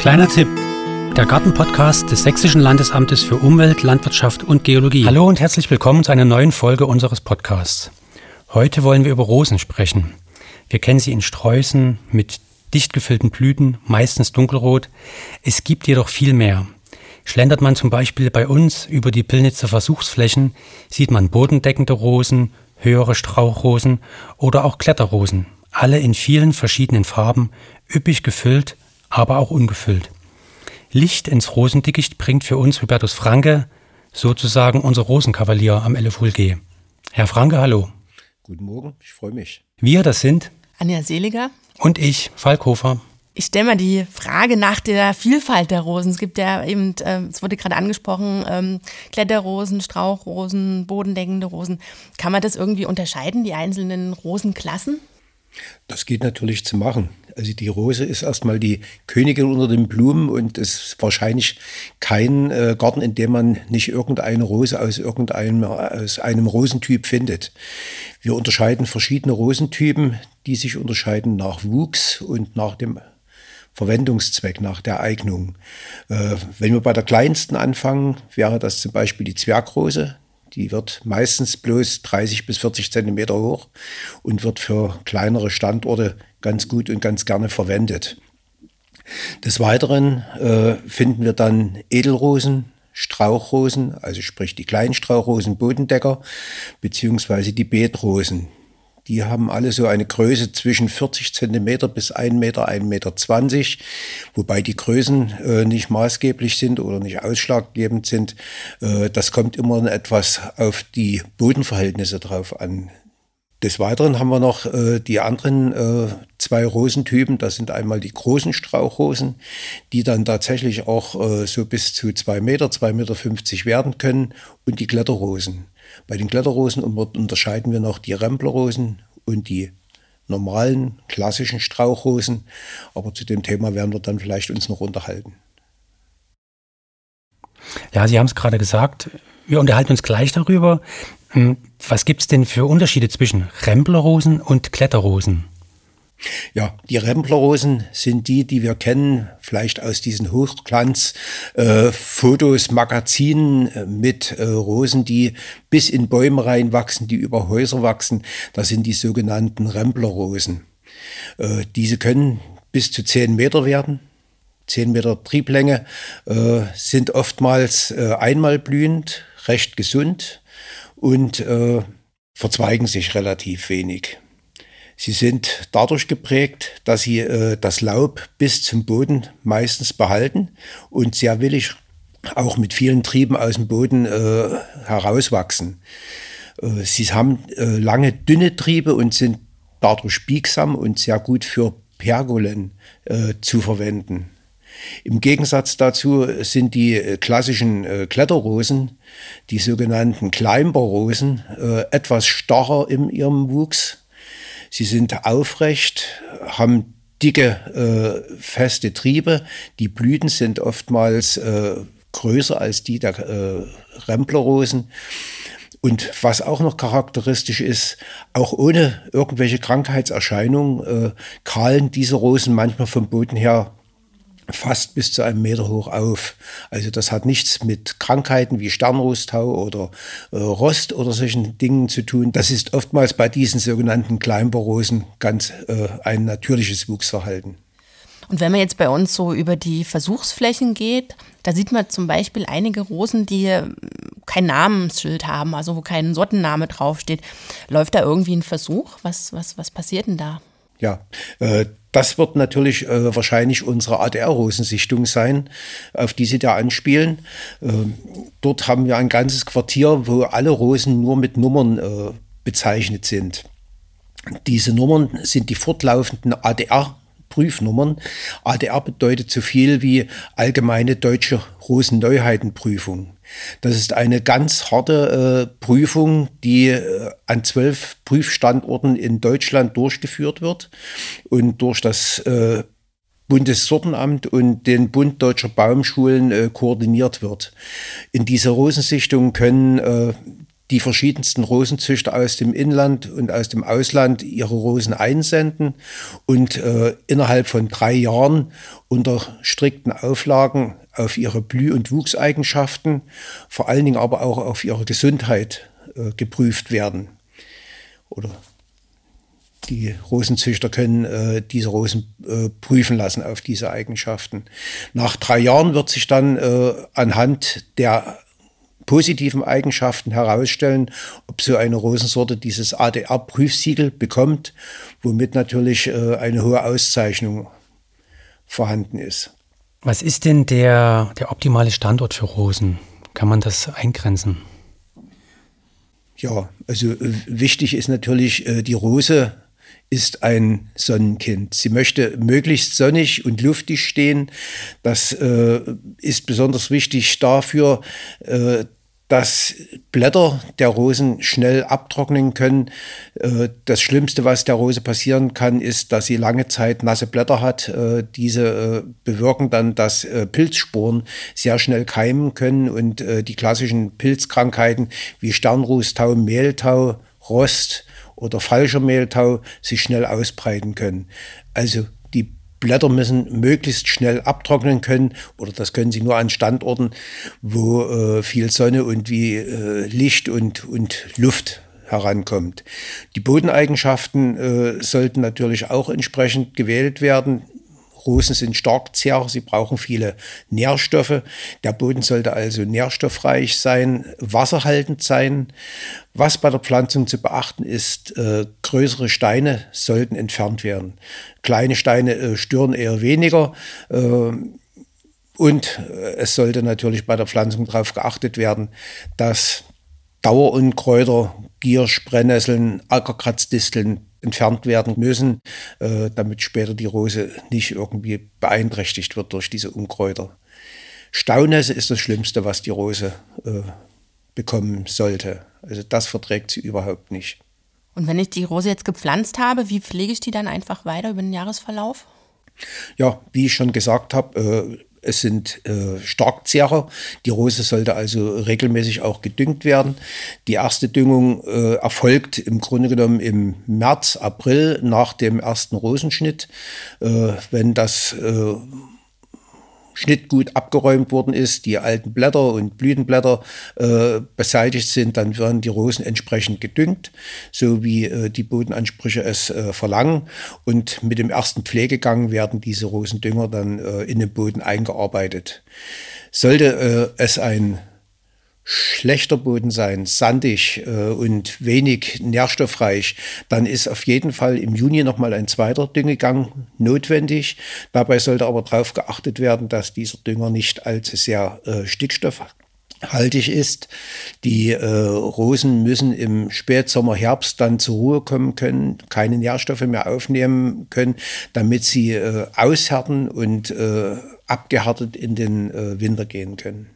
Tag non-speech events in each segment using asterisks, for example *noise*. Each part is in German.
Kleiner Tipp. Der Gartenpodcast des Sächsischen Landesamtes für Umwelt, Landwirtschaft und Geologie. Hallo und herzlich willkommen zu einer neuen Folge unseres Podcasts. Heute wollen wir über Rosen sprechen. Wir kennen sie in Sträußen mit dicht gefüllten Blüten, meistens dunkelrot. Es gibt jedoch viel mehr. Schlendert man zum Beispiel bei uns über die Pillnitzer Versuchsflächen, sieht man bodendeckende Rosen, höhere Strauchrosen oder auch Kletterrosen, alle in vielen verschiedenen Farben, üppig gefüllt, aber auch ungefüllt. Licht ins Rosendickicht bringt für uns Hubertus Franke, sozusagen unser Rosenkavalier am LFULG. Herr Franke, hallo. Guten Morgen, ich freue mich. Wir, das sind Anja Seliger und ich, Falkhofer. Ich stelle mal die Frage nach der Vielfalt der Rosen. Es gibt ja eben, äh, es wurde gerade angesprochen, ähm, Kletterrosen, Strauchrosen, bodendeckende Rosen. Kann man das irgendwie unterscheiden, die einzelnen Rosenklassen? Das geht natürlich zu machen. Also die Rose ist erstmal die Königin unter den Blumen und es ist wahrscheinlich kein äh, Garten, in dem man nicht irgendeine Rose aus irgendeinem aus einem Rosentyp findet. Wir unterscheiden verschiedene Rosentypen, die sich unterscheiden nach Wuchs und nach dem Verwendungszweck, nach der Eignung. Äh, wenn wir bei der kleinsten anfangen, wäre das zum Beispiel die Zwergrose. Die wird meistens bloß 30 bis 40 Zentimeter hoch und wird für kleinere Standorte ganz gut und ganz gerne verwendet. Des Weiteren äh, finden wir dann Edelrosen, Strauchrosen, also sprich die kleinen Strauchrosen, Bodendecker, beziehungsweise die Beetrosen. Die haben alle so eine Größe zwischen 40 Zentimeter bis 1 Meter, 1,20 Meter, wobei die Größen äh, nicht maßgeblich sind oder nicht ausschlaggebend sind. Äh, das kommt immer etwas auf die Bodenverhältnisse drauf an. Des Weiteren haben wir noch äh, die anderen äh, zwei Rosentypen. Das sind einmal die großen Strauchrosen, die dann tatsächlich auch äh, so bis zu 2 Meter, 2,50 Meter werden können und die Kletterrosen. Bei den Kletterrosen unterscheiden wir noch die Remplerrosen und die normalen klassischen Strauchrosen. Aber zu dem Thema werden wir dann vielleicht uns noch unterhalten. Ja, Sie haben es gerade gesagt. Wir unterhalten uns gleich darüber. Hm, was gibt es denn für Unterschiede zwischen Remplerrosen und Kletterrosen? Ja, die Remplerrosen sind die, die wir kennen, vielleicht aus diesen Hochglanz-Fotos, äh, Magazinen äh, mit äh, Rosen, die bis in Bäume reinwachsen, die über Häuser wachsen. Das sind die sogenannten Remplerrosen. Äh, diese können bis zu 10 Meter werden. 10 Meter Trieblänge, äh, sind oftmals einmal blühend, recht gesund und verzweigen sich relativ wenig. Sie sind dadurch geprägt, dass sie äh, das Laub bis zum Boden meistens behalten und sehr willig auch mit vielen Trieben aus dem Boden äh, herauswachsen. Äh, sie haben äh, lange dünne Triebe und sind dadurch biegsam und sehr gut für Pergolen äh, zu verwenden. Im Gegensatz dazu sind die äh, klassischen äh, Kletterrosen, die sogenannten Climberrosen, äh, etwas starrer in ihrem Wuchs Sie sind aufrecht, haben dicke, äh, feste Triebe. Die Blüten sind oftmals äh, größer als die der äh, Remplerrosen. Und was auch noch charakteristisch ist, auch ohne irgendwelche Krankheitserscheinungen äh, kahlen diese Rosen manchmal vom Boden her fast bis zu einem Meter hoch auf. Also das hat nichts mit Krankheiten wie Sternrostau oder äh, Rost oder solchen Dingen zu tun. Das ist oftmals bei diesen sogenannten Kleinbarosen ganz äh, ein natürliches Wuchsverhalten. Und wenn man jetzt bei uns so über die Versuchsflächen geht, da sieht man zum Beispiel einige Rosen, die ähm, kein Namensschild haben, also wo kein Sortenname draufsteht. Läuft da irgendwie ein Versuch? Was, was, was passiert denn da? Ja, äh, das wird natürlich äh, wahrscheinlich unsere ADR-Rosensichtung sein, auf die Sie da anspielen. Ähm, dort haben wir ein ganzes Quartier, wo alle Rosen nur mit Nummern äh, bezeichnet sind. Diese Nummern sind die fortlaufenden ADR Prüfnummern. ADR bedeutet so viel wie allgemeine deutsche Rosenneuheitenprüfung. Das ist eine ganz harte äh, Prüfung, die äh, an zwölf Prüfstandorten in Deutschland durchgeführt wird und durch das äh, Bundessortenamt und den Bund Deutscher Baumschulen äh, koordiniert wird. In dieser Rosensichtung können äh, die verschiedensten Rosenzüchter aus dem Inland und aus dem Ausland ihre Rosen einsenden und äh, innerhalb von drei Jahren unter strikten Auflagen auf ihre Blüh- und Wuchseigenschaften, vor allen Dingen aber auch auf ihre Gesundheit äh, geprüft werden. Oder die Rosenzüchter können äh, diese Rosen äh, prüfen lassen auf diese Eigenschaften. Nach drei Jahren wird sich dann äh, anhand der positiven Eigenschaften herausstellen, ob so eine Rosensorte dieses ADR-Prüfsiegel bekommt, womit natürlich äh, eine hohe Auszeichnung vorhanden ist. Was ist denn der, der optimale Standort für Rosen? Kann man das eingrenzen? Ja, also äh, wichtig ist natürlich, äh, die Rose ist ein Sonnenkind. Sie möchte möglichst sonnig und luftig stehen. Das äh, ist besonders wichtig dafür, äh, dass Blätter der Rosen schnell abtrocknen können. Äh, das Schlimmste, was der Rose passieren kann, ist, dass sie lange Zeit nasse Blätter hat. Äh, diese äh, bewirken dann, dass Pilzsporen sehr schnell keimen können und die klassischen Pilzkrankheiten wie Sternruß, Tau, Mehltau, Rost oder falscher Mehltau sich schnell ausbreiten können. Also die Blätter müssen möglichst schnell abtrocknen können oder das können sie nur an Standorten, wo äh, viel Sonne und wie äh, Licht und, und Luft herankommt. Die Bodeneigenschaften äh, sollten natürlich auch entsprechend gewählt werden. Rosen sind Starkzehrer, sie brauchen viele Nährstoffe. Der Boden sollte also nährstoffreich sein, wasserhaltend sein. Was bei der Pflanzung zu beachten ist, äh, größere Steine sollten entfernt werden. Kleine Steine äh, stören eher weniger. Äh, und äh, es sollte natürlich bei der Pflanzung darauf geachtet werden, dass Dauerunkräuter, Giersch, Brennnesseln, Ackerkratzdisteln entfernt werden müssen, äh, damit später die Rose nicht irgendwie beeinträchtigt wird durch diese Unkräuter. Staunässe ist das Schlimmste, was die Rose äh, bekommen sollte. Also das verträgt sie überhaupt nicht. Und wenn ich die Rose jetzt gepflanzt habe, wie pflege ich die dann einfach weiter über den Jahresverlauf? Ja, wie ich schon gesagt habe, äh, es sind äh, Starkzehrer. Die Rose sollte also regelmäßig auch gedüngt werden. Die erste Düngung äh, erfolgt im Grunde genommen im März, April nach dem ersten Rosenschnitt. Äh, wenn das äh, Schnittgut abgeräumt worden ist, die alten Blätter und Blütenblätter äh, beseitigt sind, dann werden die Rosen entsprechend gedüngt, so wie äh, die Bodenansprüche es äh, verlangen. Und mit dem ersten Pflegegang werden diese Rosendünger dann äh, in den Boden eingearbeitet. Sollte äh, es ein schlechter Boden sein, sandig äh, und wenig nährstoffreich, dann ist auf jeden Fall im Juni nochmal ein zweiter Düngegang notwendig. Dabei sollte aber darauf geachtet werden, dass dieser Dünger nicht allzu sehr äh, stickstoffhaltig ist. Die äh, Rosen müssen im Spätsommer, Herbst dann zur Ruhe kommen können, keine Nährstoffe mehr aufnehmen können, damit sie äh, aushärten und äh, abgehärtet in den äh, Winter gehen können.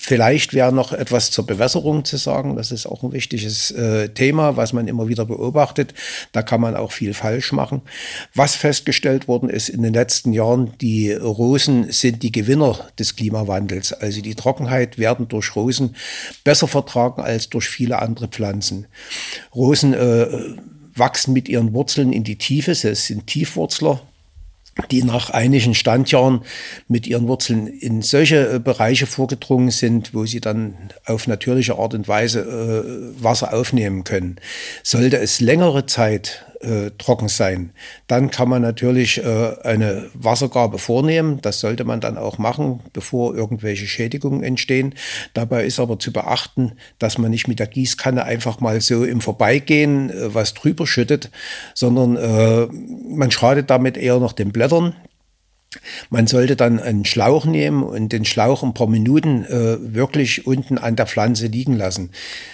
Vielleicht wäre noch etwas zur Bewässerung zu sagen. Das ist auch ein wichtiges äh, Thema, was man immer wieder beobachtet. Da kann man auch viel falsch machen. Was festgestellt worden ist in den letzten Jahren, die Rosen sind die Gewinner des Klimawandels. Also die Trockenheit werden durch Rosen besser vertragen als durch viele andere Pflanzen. Rosen äh, wachsen mit ihren Wurzeln in die Tiefe. Sie sind Tiefwurzler die nach einigen Standjahren mit ihren Wurzeln in solche äh, Bereiche vorgedrungen sind, wo sie dann auf natürliche Art und Weise äh, Wasser aufnehmen können. Sollte es längere Zeit äh, trocken sein. Dann kann man natürlich äh, eine Wassergabe vornehmen. Das sollte man dann auch machen, bevor irgendwelche Schädigungen entstehen. Dabei ist aber zu beachten, dass man nicht mit der Gießkanne einfach mal so im Vorbeigehen äh, was drüber schüttet, sondern äh, man schadet damit eher noch den Blättern, man sollte dann einen Schlauch nehmen und den Schlauch ein paar Minuten äh, wirklich unten an der Pflanze liegen lassen.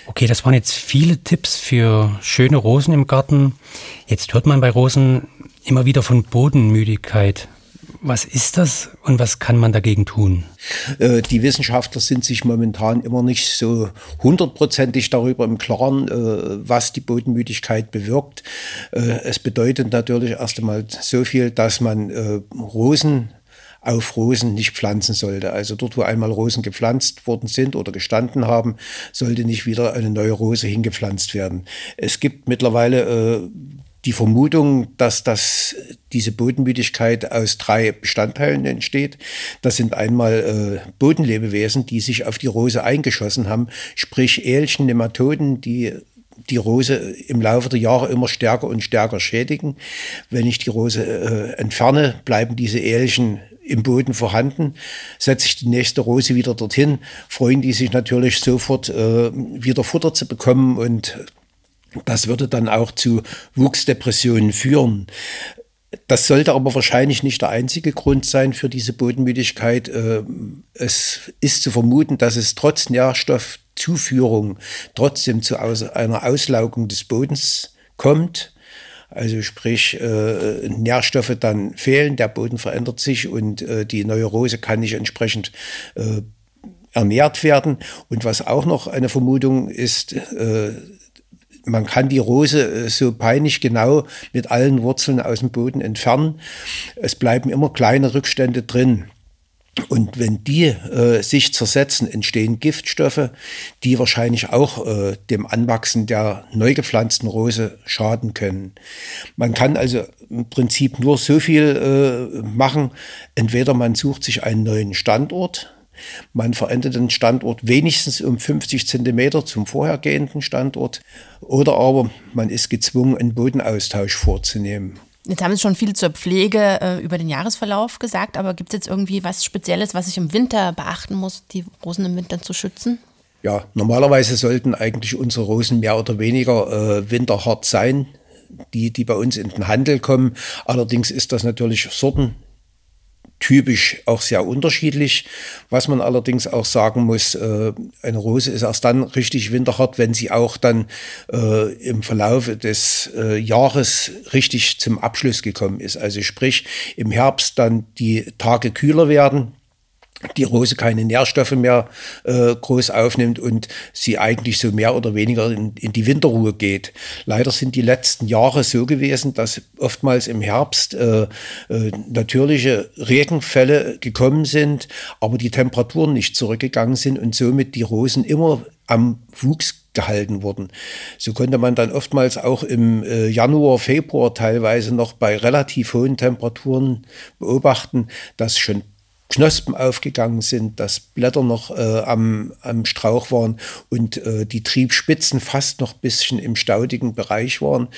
Okay, das waren jetzt viele Tipps für schöne Rosen im Garten. Jetzt hört man bei Rosen immer wieder von Bodenmüdigkeit. Was ist das und was kann man dagegen tun? Äh, die Wissenschaftler sind sich momentan immer nicht so hundertprozentig darüber im Klaren, äh, was die Bodenmüdigkeit bewirkt. Äh, es bedeutet natürlich erst einmal so viel, dass man Rosen auf Rosen nicht pflanzen sollte. Also dort, wo einmal Rosen gepflanzt worden sind oder gestanden haben, sollte nicht wieder eine neue Rose hingepflanzt werden. Es gibt mittlerweile die Vermutung, dass das, diese Bodenmüdigkeit aus drei Bestandteilen entsteht. Das sind einmal äh, Bodenlebewesen, die sich auf die Rose eingeschossen haben, sprich Ählchen, Nematoden, die die Rose im Laufe der Jahre immer stärker und stärker schädigen. Wenn ich die Rose äh, entferne, bleiben diese Ählchen im Boden vorhanden. Setze ich die nächste Rose wieder dorthin, freuen die sich natürlich sofort äh, wieder Futter zu bekommen und das würde dann auch zu Wuchsdepressionen führen. Das sollte aber wahrscheinlich nicht der einzige Grund sein für diese Bodenmüdigkeit. Äh, es ist zu vermuten, dass es trotz Nährstoffzuführung trotzdem zu einer Auslaugung des Bodens kommt. Also sprich, äh, Nährstoffe dann fehlen, der Boden verändert sich und äh, die Neurose kann nicht entsprechend ernährt werden. Und was auch noch eine Vermutung ist, man kann die Rose äh, so peinlich genau mit allen Wurzeln aus dem Boden entfernen. Es bleiben immer kleine Rückstände drin. Und wenn die äh, sich zersetzen, entstehen Giftstoffe, die wahrscheinlich auch äh, dem Anwachsen der neu gepflanzten Rose schaden können. Man kann also im Prinzip nur so viel äh, machen. Entweder man sucht sich einen neuen Standort, man verändert den Standort wenigstens um 50 Zentimeter zum vorhergehenden Standort oder aber man ist gezwungen, einen Bodenaustausch vorzunehmen. Jetzt haben Sie schon viel zur Pflege äh, über den Jahresverlauf gesagt, aber gibt es jetzt irgendwie was Spezielles, was ich im Winter beachten muss, die Rosen im Winter zu schützen? Ja, normalerweise sollten eigentlich unsere Rosen mehr oder weniger äh, winterhart sein, die, die bei uns in den Handel kommen. Allerdings ist das natürlich Sorten typisch auch sehr unterschiedlich. Was man allerdings auch sagen muss, äh, eine Rose ist erst dann richtig winterhart, wenn sie auch dann äh, im Verlauf des äh, Jahres richtig zum Abschluss gekommen ist. Also sprich im Herbst dann die Tage kühler werden die Rose keine Nährstoffe mehr äh, groß aufnimmt und sie eigentlich so mehr oder weniger in, in, die Winterruhe geht. Leider sind die letzten Jahre so gewesen, dass oftmals im Herbst äh, äh, natürliche Regenfälle gekommen sind, aber die Temperaturen nicht zurückgegangen sind und somit die Rosen immer am Wuchs gehalten wurden. So konnte man dann oftmals auch im äh, Januar, Februar teilweise noch bei relativ hohen Temperaturen beobachten, dass schon Knospen aufgegangen sind, dass Blätter noch äh, am, am Strauch waren und äh, die Triebspitzen fast noch ein bisschen im staudigen Bereich waren.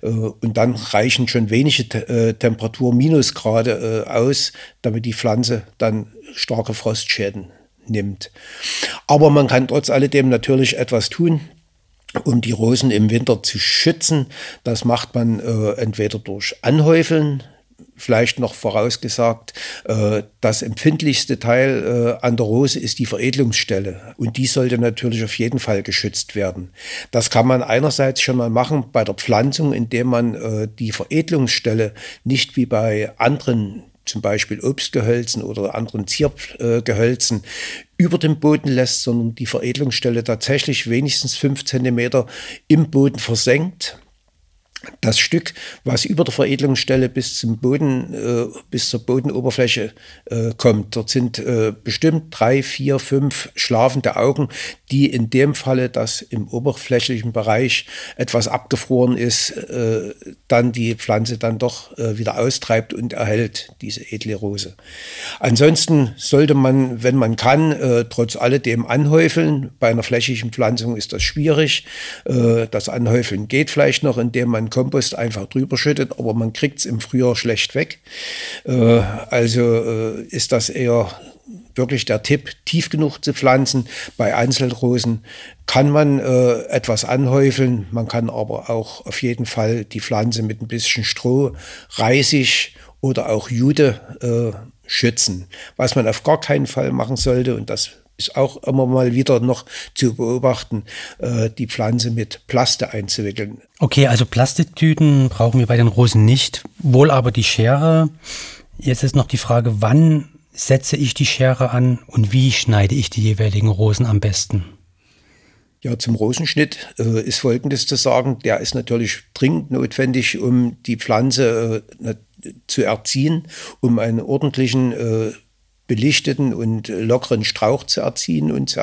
Äh, und dann reichen schon wenige äh, Temperatur Minusgrade äh, aus, damit die Pflanze dann starke Frostschäden nimmt. Aber man kann trotz alledem natürlich etwas tun um die Rosen im Winter zu schützen. Das macht man äh, entweder durch Anhäufeln vielleicht noch vorausgesagt, äh, das empfindlichste Teil äh, an der Rose ist die Veredelungsstelle. Und die sollte natürlich auf jeden Fall geschützt werden. Das kann man einerseits schon mal machen bei der Pflanzung, indem man äh, die Veredelungsstelle nicht wie bei anderen zum Beispiel Obstgehölzen oder anderen Ziergehölzen über dem Boden lässt, sondern die Veredelungsstelle tatsächlich wenigstens fünf Zentimeter im Boden versenkt das Stück, was über der Veredelungsstelle bis zum Boden, äh, bis zur Bodenoberfläche äh, kommt. Dort sind äh, bestimmt drei, vier, fünf schlafende Augen, die in dem Falle, dass im oberflächlichen Bereich etwas abgefroren ist, äh, dann die Pflanze dann doch äh, wieder austreibt und erhält diese edle Rose. Ansonsten sollte man, wenn man kann, äh, trotz alledem anhäufeln. Bei einer flächigen Pflanzung ist das schwierig. das Anhäufeln geht vielleicht noch, indem man Kompost einfach drüber schüttet, aber man kriegt es im Frühjahr schlecht weg. Äh, also äh, ist das eher wirklich der Tipp, tief genug zu pflanzen. Bei Einzelrosen kann man äh, etwas anhäufeln, man kann aber auch auf jeden Fall die Pflanze mit ein bisschen Stroh, Reisig oder auch Jude äh, schützen. Was man auf gar keinen Fall machen sollte, und das ist auch immer mal wieder noch zu beobachten, äh, die Pflanze mit Plaste einzuwickeln. Okay, also Plastiktüten brauchen wir bei den Rosen nicht, wohl aber die Schere. Jetzt ist noch die Frage, wann setze ich die Schere an und wie schneide ich die jeweiligen Rosen am besten? Ja, zum Rosenschnitt äh, ist Folgendes zu sagen. Der ist natürlich dringend notwendig, um die Pflanze äh, zu erziehen, um einen ordentlichen, äh, belichteten und lockeren Strauch zu erziehen und zu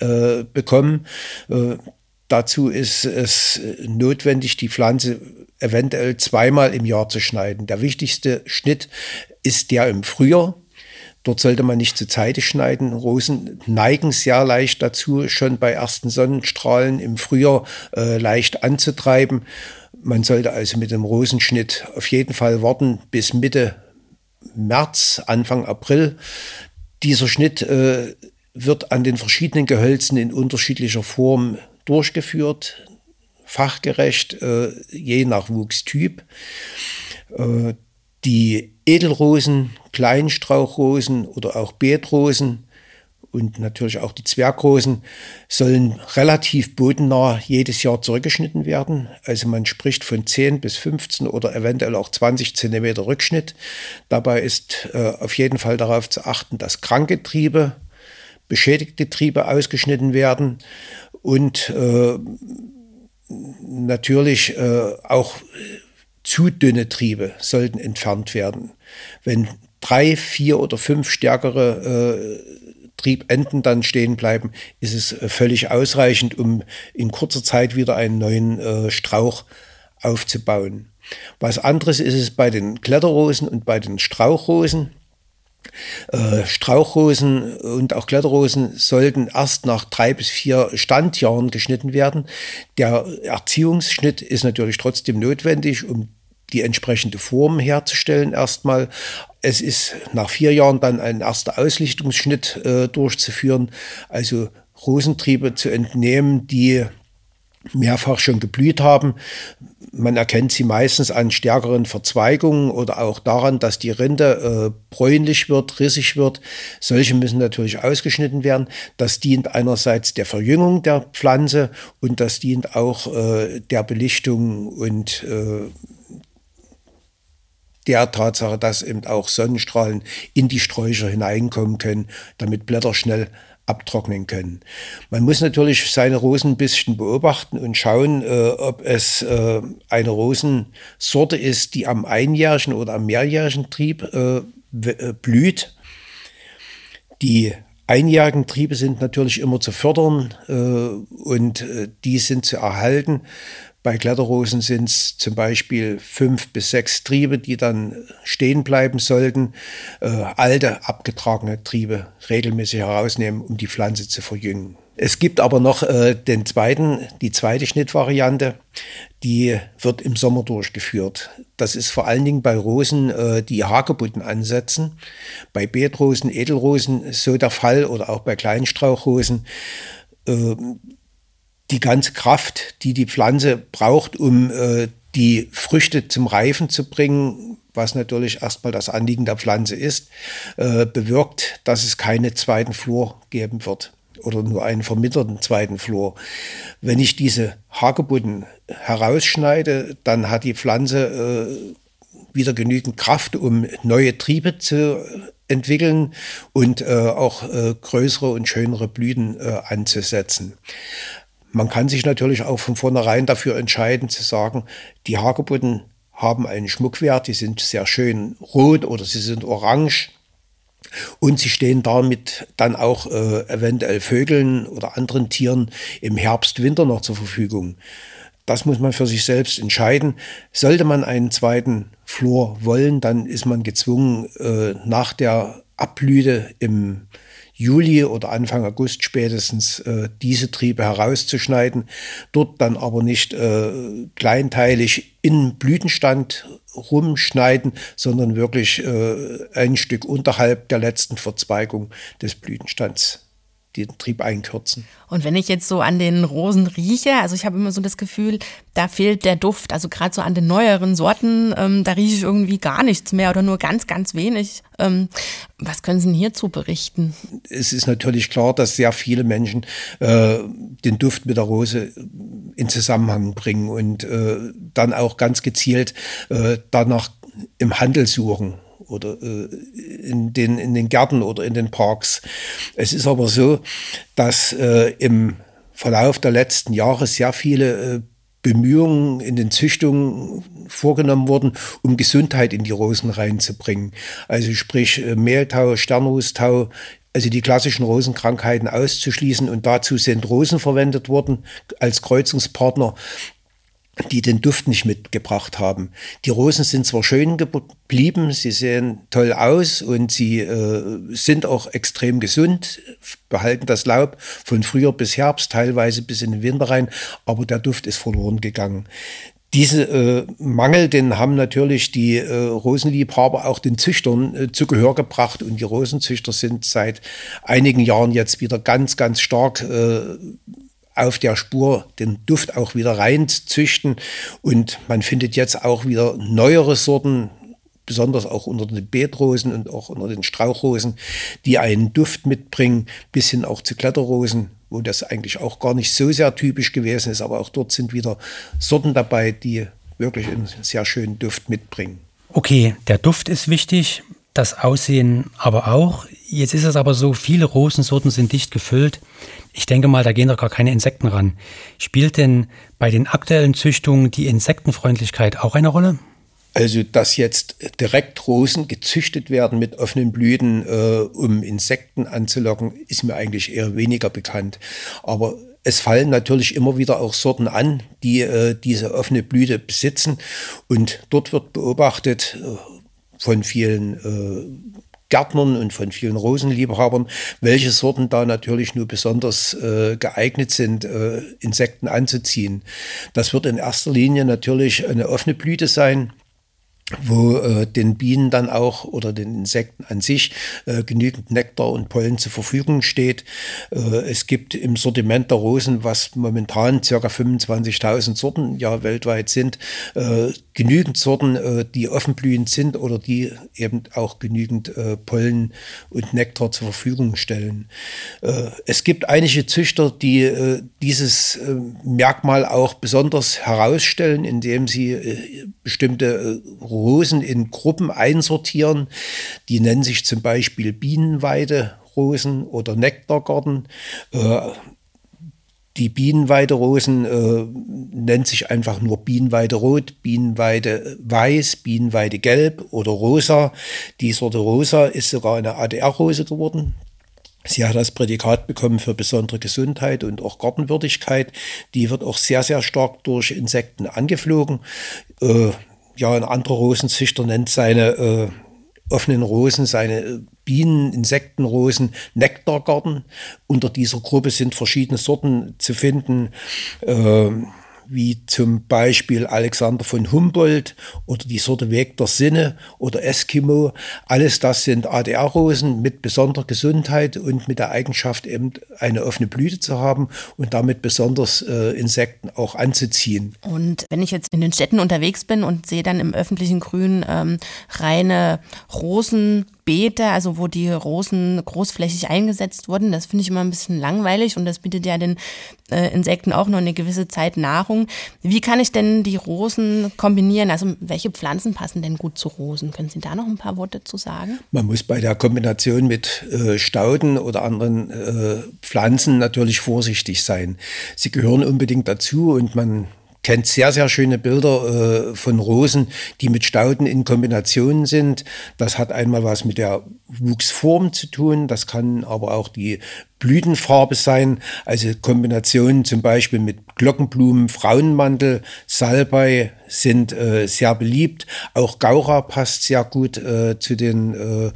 äh, bekommen. Äh, dazu ist es notwendig, die Pflanze eventuell zweimal im Jahr zu schneiden. Der wichtigste Schnitt ist der im Frühjahr Dort sollte man nicht zu zeitig schneiden. Rosen neigen sehr leicht dazu, schon bei ersten Sonnenstrahlen im Frühjahr äh, leicht anzutreiben. Man sollte also mit dem Rosenschnitt auf jeden Fall warten bis Mitte März, Anfang April. Dieser Schnitt äh, wird an den verschiedenen Gehölzen in unterschiedlicher Form durchgeführt, fachgerecht, äh, je nach Wuchstyp. Äh, die Edelrosen, Kleinstrauchrosen oder auch Beetrosen und natürlich auch die Zwergrosen sollen relativ bodennah jedes Jahr zurückgeschnitten werden. Also man spricht von 10 bis 15 oder eventuell auch 20 Zentimeter Rückschnitt. Dabei ist äh, auf jeden Fall darauf zu achten, dass kranke Triebe, beschädigte Triebe ausgeschnitten werden und äh, natürlich äh, auch zu dünne Triebe sollten entfernt werden. Wenn drei, vier oder fünf stärkere äh, Triebenden dann stehen bleiben, ist es äh, völlig ausreichend, um in kurzer Zeit wieder einen neuen äh, Strauch aufzubauen. Was anderes ist es bei den Kletterrosen und bei den Strauchrosen. Äh, Strauchrosen und auch Kletterrosen sollten erst nach drei bis vier Standjahren geschnitten werden. Der Erziehungsschnitt ist natürlich trotzdem notwendig, um die entsprechende Form herzustellen erstmal. Es ist nach vier Jahren dann ein erster Auslichtungsschnitt äh, durchzuführen, also Rosentriebe zu entnehmen, die mehrfach schon geblüht haben. Man erkennt sie meistens an stärkeren Verzweigungen oder auch daran, dass die Rinde äh, bräunlich wird, rissig wird. Solche müssen natürlich ausgeschnitten werden. Das dient einerseits der Verjüngung der Pflanze und das dient auch äh, der Belichtung und äh, der Tatsache, dass eben auch Sonnenstrahlen in die Sträucher hineinkommen können, damit Blätter schnell abtrocknen können. Man muss natürlich seine Rosen ein bisschen beobachten und schauen, äh, ob es äh, eine Rosensorte ist, die am einjährigen oder am mehrjährigen Trieb äh, äh blüht. Die einjährigen Triebe sind natürlich immer zu fördern äh, und äh, die sind zu erhalten. Bei Kletterrosen sind es zum Beispiel fünf bis sechs Triebe, die dann stehen bleiben sollten. Äh, alte, abgetragene Triebe regelmäßig herausnehmen, um die Pflanze zu verjüngen. Es gibt aber noch äh, den zweiten, die zweite Schnittvariante, die wird im Sommer durchgeführt. Das ist vor allen Dingen bei Rosen, äh, die Hagebutten ansetzen. Bei Beetrosen, Edelrosen so der Fall oder auch bei Kleinstrauchrosen. Äh, die ganze Kraft, die die Pflanze braucht, um äh, die Früchte zum Reifen zu bringen, was natürlich erstmal das Anliegen der Pflanze ist, äh, bewirkt, dass es keine zweiten Flur geben wird oder nur einen vermittelten zweiten Flur. Wenn ich diese Hagebutten herausschneide, dann hat die Pflanze äh, wieder genügend Kraft, um neue Triebe zu entwickeln und äh, auch äh, größere und schönere Blüten äh, anzusetzen. Man kann sich natürlich auch von vornherein dafür entscheiden zu sagen, die Hagebutten haben einen Schmuckwert, die sind sehr schön rot oder sie sind orange. Und sie stehen damit dann auch äh, eventuell Vögeln oder anderen Tieren im Herbst, Winter noch zur Verfügung. Das muss man für sich selbst entscheiden. Sollte man einen zweiten Flor wollen, dann ist man gezwungen, äh, nach der Abblüte im Juli oder Anfang August spätestens äh, diese Triebe herauszuschneiden, dort dann aber nicht äh, kleinteilig in Blütenstand rumschneiden, sondern wirklich äh, ein Stück unterhalb der letzten Verzweigung des Blütenstands den Trieb einkürzen. Und wenn ich jetzt so an den Rosen rieche, also ich habe immer so das Gefühl, da fehlt der Duft. Also gerade so an den neueren Sorten, ähm, da rieche ich irgendwie gar nichts mehr oder nur ganz, ganz wenig. Ähm, was können Sie denn hierzu berichten? Es ist natürlich klar, dass sehr viele Menschen äh, den Duft mit der Rose in Zusammenhang bringen und äh, dann auch ganz gezielt äh, danach im Handel suchen oder äh, in, den, in den Gärten oder in den Parks. Es ist aber so, dass äh, im Verlauf der letzten Jahre sehr viele äh, Bemühungen in den Züchtungen vorgenommen worden, um Gesundheit in die Rosen reinzubringen. Also sprich äh, Mehltau, Sternrustau, also die klassischen Rosenkrankheiten auszuschließen. Und dazu sind Rosen verwendet worden als Kreuzungspartner die den Duft nicht mitgebracht haben. Die Rosen sind zwar schön geblieben, sie sehen toll aus und sie äh, sind auch extrem gesund, behalten das Laub von Frühjahr bis Herbst, teilweise bis in den Winter rein, aber der Duft ist verloren gegangen. Diese äh, Mangel, den haben natürlich die äh, Rosenliebhaber auch den Züchtern äh, zu Gehör gebracht und die Rosenzüchter sind seit einigen Jahren jetzt wieder ganz, ganz stark äh, auf der Spur den Duft auch wieder reinzüchten. Und man findet jetzt auch wieder neuere Sorten, besonders auch unter den Beetrosen und auch unter den Strauchrosen, die einen Duft mitbringen, bis hin auch zu Kletterrosen, wo das eigentlich auch gar nicht so sehr typisch gewesen ist. Aber auch dort sind wieder Sorten dabei, die wirklich einen sehr schönen Duft mitbringen. Okay, der Duft ist wichtig, das Aussehen aber auch. Jetzt ist es aber so, viele Rosensorten sind dicht gefüllt. Ich denke mal, da gehen doch gar keine Insekten ran. Spielt denn bei den aktuellen Züchtungen die Insektenfreundlichkeit auch eine Rolle? Also, dass jetzt direkt Rosen gezüchtet werden mit offenen Blüten, äh, um Insekten anzulocken, ist mir eigentlich eher weniger bekannt. Aber es fallen natürlich immer wieder auch Sorten an, die äh, diese offene Blüte besitzen. Und dort wird beobachtet äh, von vielen äh, Gärtnern und von vielen Rosenliebhabern, welche Sorten da natürlich nur besonders äh, geeignet sind, äh, Insekten anzuziehen. Das wird in erster Linie natürlich eine offene Blüte sein wo äh, den Bienen dann auch oder den Insekten an sich äh, genügend Nektar und Pollen zur Verfügung steht. Äh, es gibt im Sortiment der Rosen, was momentan ca. 25.000 Sorten ja weltweit sind, äh, genügend Sorten, äh, die offenblühend sind oder die eben auch genügend äh, Pollen und Nektar zur Verfügung stellen. Es gibt einige Züchter, die dieses Merkmal auch besonders herausstellen, indem sie bestimmte äh, Rosen in Gruppen einsortieren. Die nennen sich zum Beispiel Bienenweide-Rosen oder Nektargarten. Äh, die Bienenweide-Rosen äh, nennt sich einfach nur Bienenweide Rot, Bienenweide Weiß, Bienenweide Gelb oder Rosa. Die Sorte Rosa ist sogar eine ADR-Rose geworden. Sie hat das Prädikat bekommen für besondere Gesundheit und auch Gartenwürdigkeit. Die wird auch sehr, sehr stark durch Insekten angeflogen. Äh, ja, ein anderer Rosenzüchter nennt seine äh, offenen Rosen, seine äh, Bienen, Insektenrosen, Nektargarten. Unter dieser Gruppe sind verschiedene Sorten zu finden. Äh, wie zum Beispiel Alexander von Humboldt oder die Sorte Weg der Sinne oder Eskimo. Alles das sind ADR-Rosen mit besonderer Gesundheit und mit der Eigenschaft, eben eine offene Blüte zu haben und damit besonders äh, Insekten auch anzuziehen. Und wenn ich jetzt in den Städten unterwegs bin und sehe dann im öffentlichen Grün ähm, reine Rosen, Beete, also wo die Rosen großflächig eingesetzt wurden. Das finde ich immer ein bisschen langweilig und das bietet ja den äh, Insekten auch noch eine gewisse Zeit Nahrung. Wie kann ich denn die Rosen kombinieren? Also welche Pflanzen passen denn gut zu Rosen? Können Sie da noch ein paar Worte zu sagen? Man muss bei der Kombination mit äh, Stauden oder anderen äh, Pflanzen natürlich vorsichtig sein. Sie gehören unbedingt dazu und man kennt sehr, sehr schöne Bilder äh, von Rosen, die mit Stauden in Kombination sind. Das hat einmal was mit der Wuchsform zu tun, das kann aber auch die Blütenfarbe sein, also Kombinationen zum Beispiel mit Glockenblumen, Frauenmantel, Salbei sind äh, sehr beliebt. Auch Gaura passt sehr gut äh, zu den äh,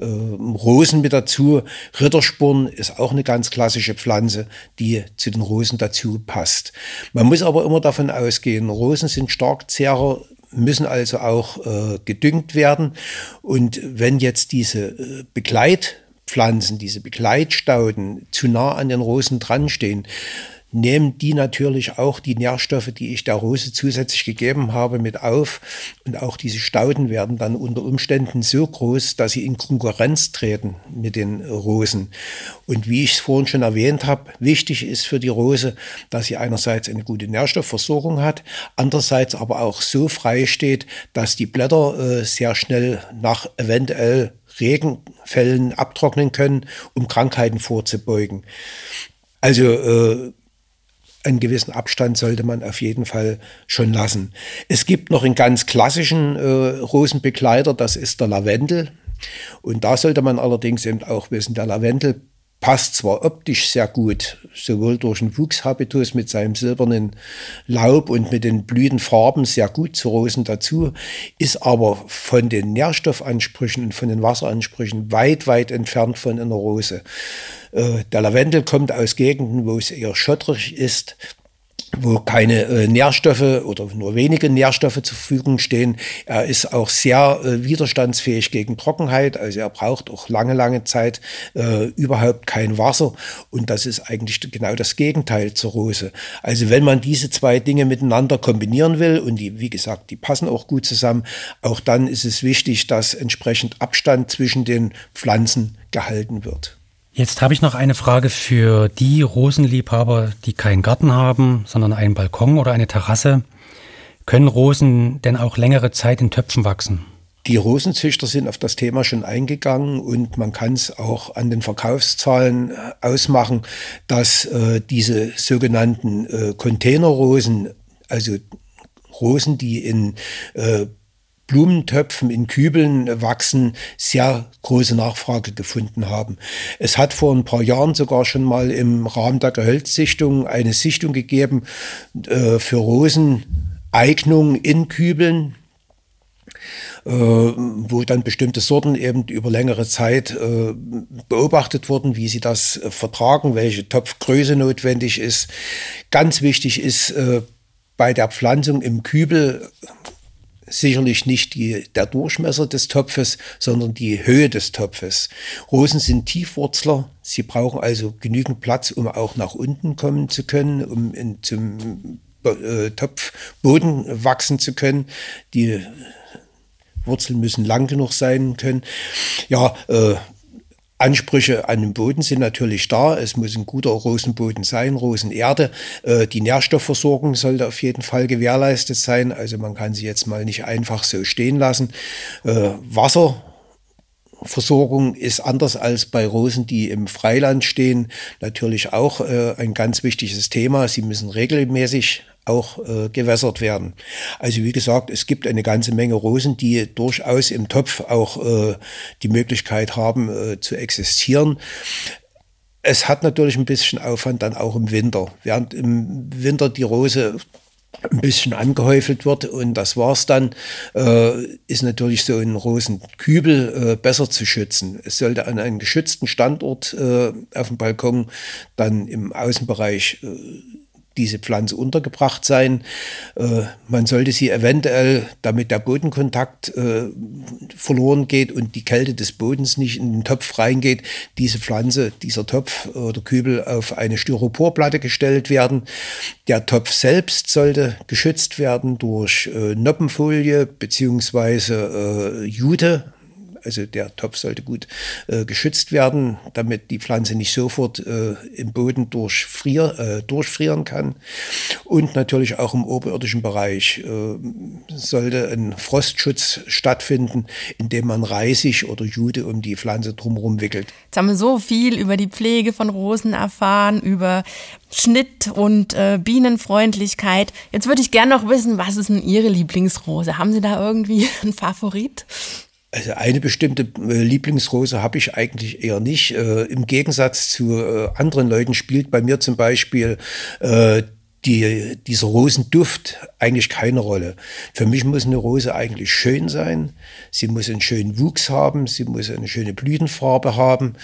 äh Rosen mit dazu. Rittersporn ist auch eine ganz klassische Pflanze, die zu den Rosen dazu passt. Man muss aber immer davon ausgehen, Rosen sind Starkzehrer, müssen also auch äh, gedüngt werden. Und wenn jetzt diese äh, Begleit Pflanzen, diese Begleitstauden zu nah an den Rosen dran stehen, nehmen die natürlich auch die Nährstoffe, die ich der Rose zusätzlich gegeben habe, mit auf. Und auch diese Stauden werden dann unter Umständen so groß, dass sie in Konkurrenz treten mit den Rosen. Und wie ich es vorhin schon erwähnt habe, wichtig ist für die Rose, dass sie einerseits eine gute Nährstoffversorgung hat, andererseits aber auch so frei steht, dass die Blätter äh, sehr schnell nach eventuell Regenfällen abtrocknen können, um Krankheiten vorzubeugen. Also äh, einen gewissen Abstand sollte man auf jeden Fall schon lassen. Es gibt noch einen ganz klassischen äh, Rosenbegleiter, das ist der Lavendel. Und da sollte man allerdings eben auch wissen, der Lavendel passt zwar optisch sehr gut, sowohl durch den Wuchshabitus mit seinem silbernen Laub und mit den Blütenfarben sehr gut zu Rosen dazu, ist aber von den Nährstoffansprüchen und von den Wasseransprüchen weit, weit entfernt von einer Rose. Äh, der Lavendel kommt aus Gegenden, wo es eher schottrig ist, wo keine äh, Nährstoffe oder nur wenige Nährstoffe zur Verfügung stehen. Er ist auch sehr äh, widerstandsfähig gegen Trockenheit, also er braucht auch lange, lange Zeit äh, überhaupt kein Wasser und das ist eigentlich genau das Gegenteil zur Rose. Also wenn man diese zwei Dinge miteinander kombinieren will und die, wie gesagt, die passen auch gut zusammen, auch dann ist es wichtig, dass entsprechend Abstand zwischen den Pflanzen gehalten wird. Jetzt habe ich noch eine Frage für die Rosenliebhaber, die keinen Garten haben, sondern einen Balkon oder eine Terrasse. Können Rosen denn auch längere Zeit in Töpfen wachsen? Die Rosenzüchter sind auf das Thema schon eingegangen und man kann es auch an den Verkaufszahlen äh, ausmachen, dass äh, diese sogenannten äh, Containerrosen, also Rosen, die in äh, Blumentöpfen in Kübeln wachsen, sehr große Nachfrage gefunden haben. Es hat vor ein paar Jahren sogar schon mal im Rahmen der Gehölzsichtung eine Sichtung gegeben äh, für Roseneignung in Kübeln äh, wo dann bestimmte Sorten eben über längere Zeit äh, beobachtet wurden, wie sie das äh, vertragen, welche Topfgröße notwendig ist. Ganz wichtig ist bei der Pflanzung im Kübel sicherlich nicht die, der Durchmesser des Topfes, sondern die Höhe des Topfes. Rosen sind Tiefwurzler. Sie brauchen also genügend Platz, um auch nach unten kommen zu können, um in, zum äh, Topfboden wachsen zu können. Die Wurzeln müssen lang genug sein können. Ja, äh, Ansprüche an den Boden sind natürlich da. Es muss ein guter Rosenboden sein, Rosenerde. Äh, die Nährstoffversorgung sollte auf jeden Fall gewährleistet sein. Also man kann sie jetzt mal nicht einfach so stehen lassen. Äh, Wasser Versorgung ist anders als bei Rosen, die im Freiland stehen, natürlich auch äh, ein ganz wichtiges Thema. Sie müssen regelmäßig auch äh, gewässert werden. Also wie gesagt, es gibt eine ganze Menge Rosen, die durchaus im Topf auch äh, die Möglichkeit haben äh, zu existieren. Es hat natürlich ein bisschen Aufwand dann auch im Winter. Während im Winter die Rose ein bisschen angehäufelt wird und das war's dann, äh, ist natürlich so ein Rosenkübel äh, besser zu schützen. Es sollte an einem geschützten Standort äh, auf dem Balkon dann im Außenbereich äh, diese Pflanze untergebracht sein. Äh, man sollte sie eventuell, damit der Bodenkontakt äh, verloren geht und die Kälte des Bodens nicht in den Topf reingeht, diese Pflanze, dieser Topf oder Kübel auf eine Styroporplatte gestellt werden. Der Topf selbst sollte geschützt werden durch äh, Noppenfolie beziehungsweise äh, Jute, also der Topf sollte gut äh, geschützt werden, damit die Pflanze nicht sofort äh, im Boden durchfrier, äh, durchfrieren kann. Und natürlich auch im oberirdischen Bereich äh, sollte ein Frostschutz stattfinden, indem man Reisig oder Jude um die Pflanze drumherum wickelt. Jetzt haben wir so viel über die Pflege von Rosen erfahren, über Schnitt und äh, Bienenfreundlichkeit. Jetzt würde ich gerne noch wissen, was ist denn Ihre Lieblingsrose? Haben Sie da irgendwie *laughs* einen Favorit? Also eine bestimmte äh, Lieblingsrose habe ich eigentlich eher nicht. Äh, Im Gegensatz zu äh, anderen Leuten spielt bei mir zum Beispiel äh, die, dieser Rosenduft eigentlich keine Rolle. Für mich muss eine Rose eigentlich schön sein. Sie muss einen schönen Wuchs haben. Sie muss eine schöne Blütenfarbe haben.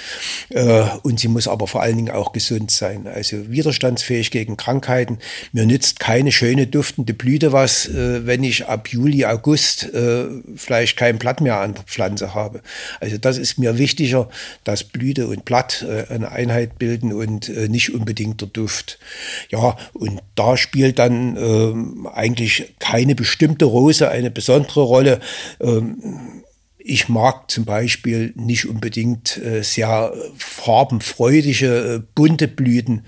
Äh, und sie muss aber vor allen Dingen auch gesund sein. Also widerstandsfähig gegen Krankheiten. Mir nützt keine schöne duftende Blüte was, äh, wenn ich ab Juli, August äh, vielleicht kein Blatt mehr an der Pflanze habe. Also das ist mir wichtiger, dass Blüte und Blatt äh, eine Einheit bilden und äh, nicht unbedingt der Duft. Ja, und da spielt dann ähm, eigentlich keine bestimmte Rose eine besondere Rolle. Ähm, ich mag zum Beispiel nicht unbedingt äh, sehr farbenfreudige, äh, bunte Blüten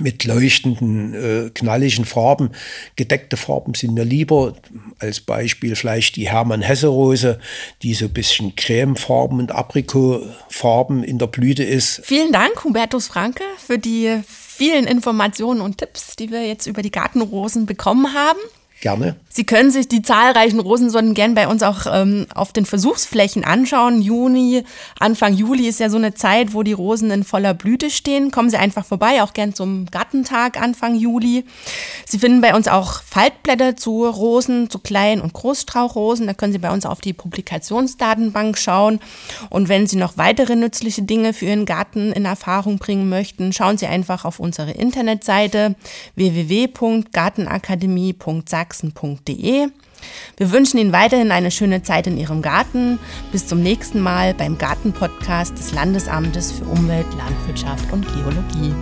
mit leuchtenden, äh, knalligen Farben. Gedeckte Farben sind mir lieber. Als Beispiel vielleicht die Hermann-Hesse-Rose, die so ein bisschen Cremefarben und Aprikotfarben in der Blüte ist. Vielen Dank, Hubertus Franke, für die vielen Informationen und Tipps, die wir jetzt über die Gartenrosen bekommen haben. Gerne. Sie können sich die zahlreichen Rosensorten gern bei uns auch ähm, auf den Versuchsflächen anschauen. Juni, Anfang Juli ist ja so eine Zeit, wo die Rosen in voller Blüte stehen. Kommen Sie einfach vorbei, auch gern zum Gartentag Anfang Juli. Sie finden bei uns auch Faltblätter zu Rosen, zu Klein- und Großstrauchrosen. Da können Sie bei uns auf die Publikationsdatenbank schauen. Und wenn Sie noch weitere nützliche Dinge für Ihren Garten in Erfahrung bringen möchten, schauen Sie einfach auf unsere Internetseite www.gartenakademie.sachsen sachsen.de. Wir wünschen Ihnen weiterhin eine schöne Zeit in Ihrem Garten. Bis zum nächsten Mal beim Gartenpodcast des Landesamtes für Umwelt, Landwirtschaft und Geologie.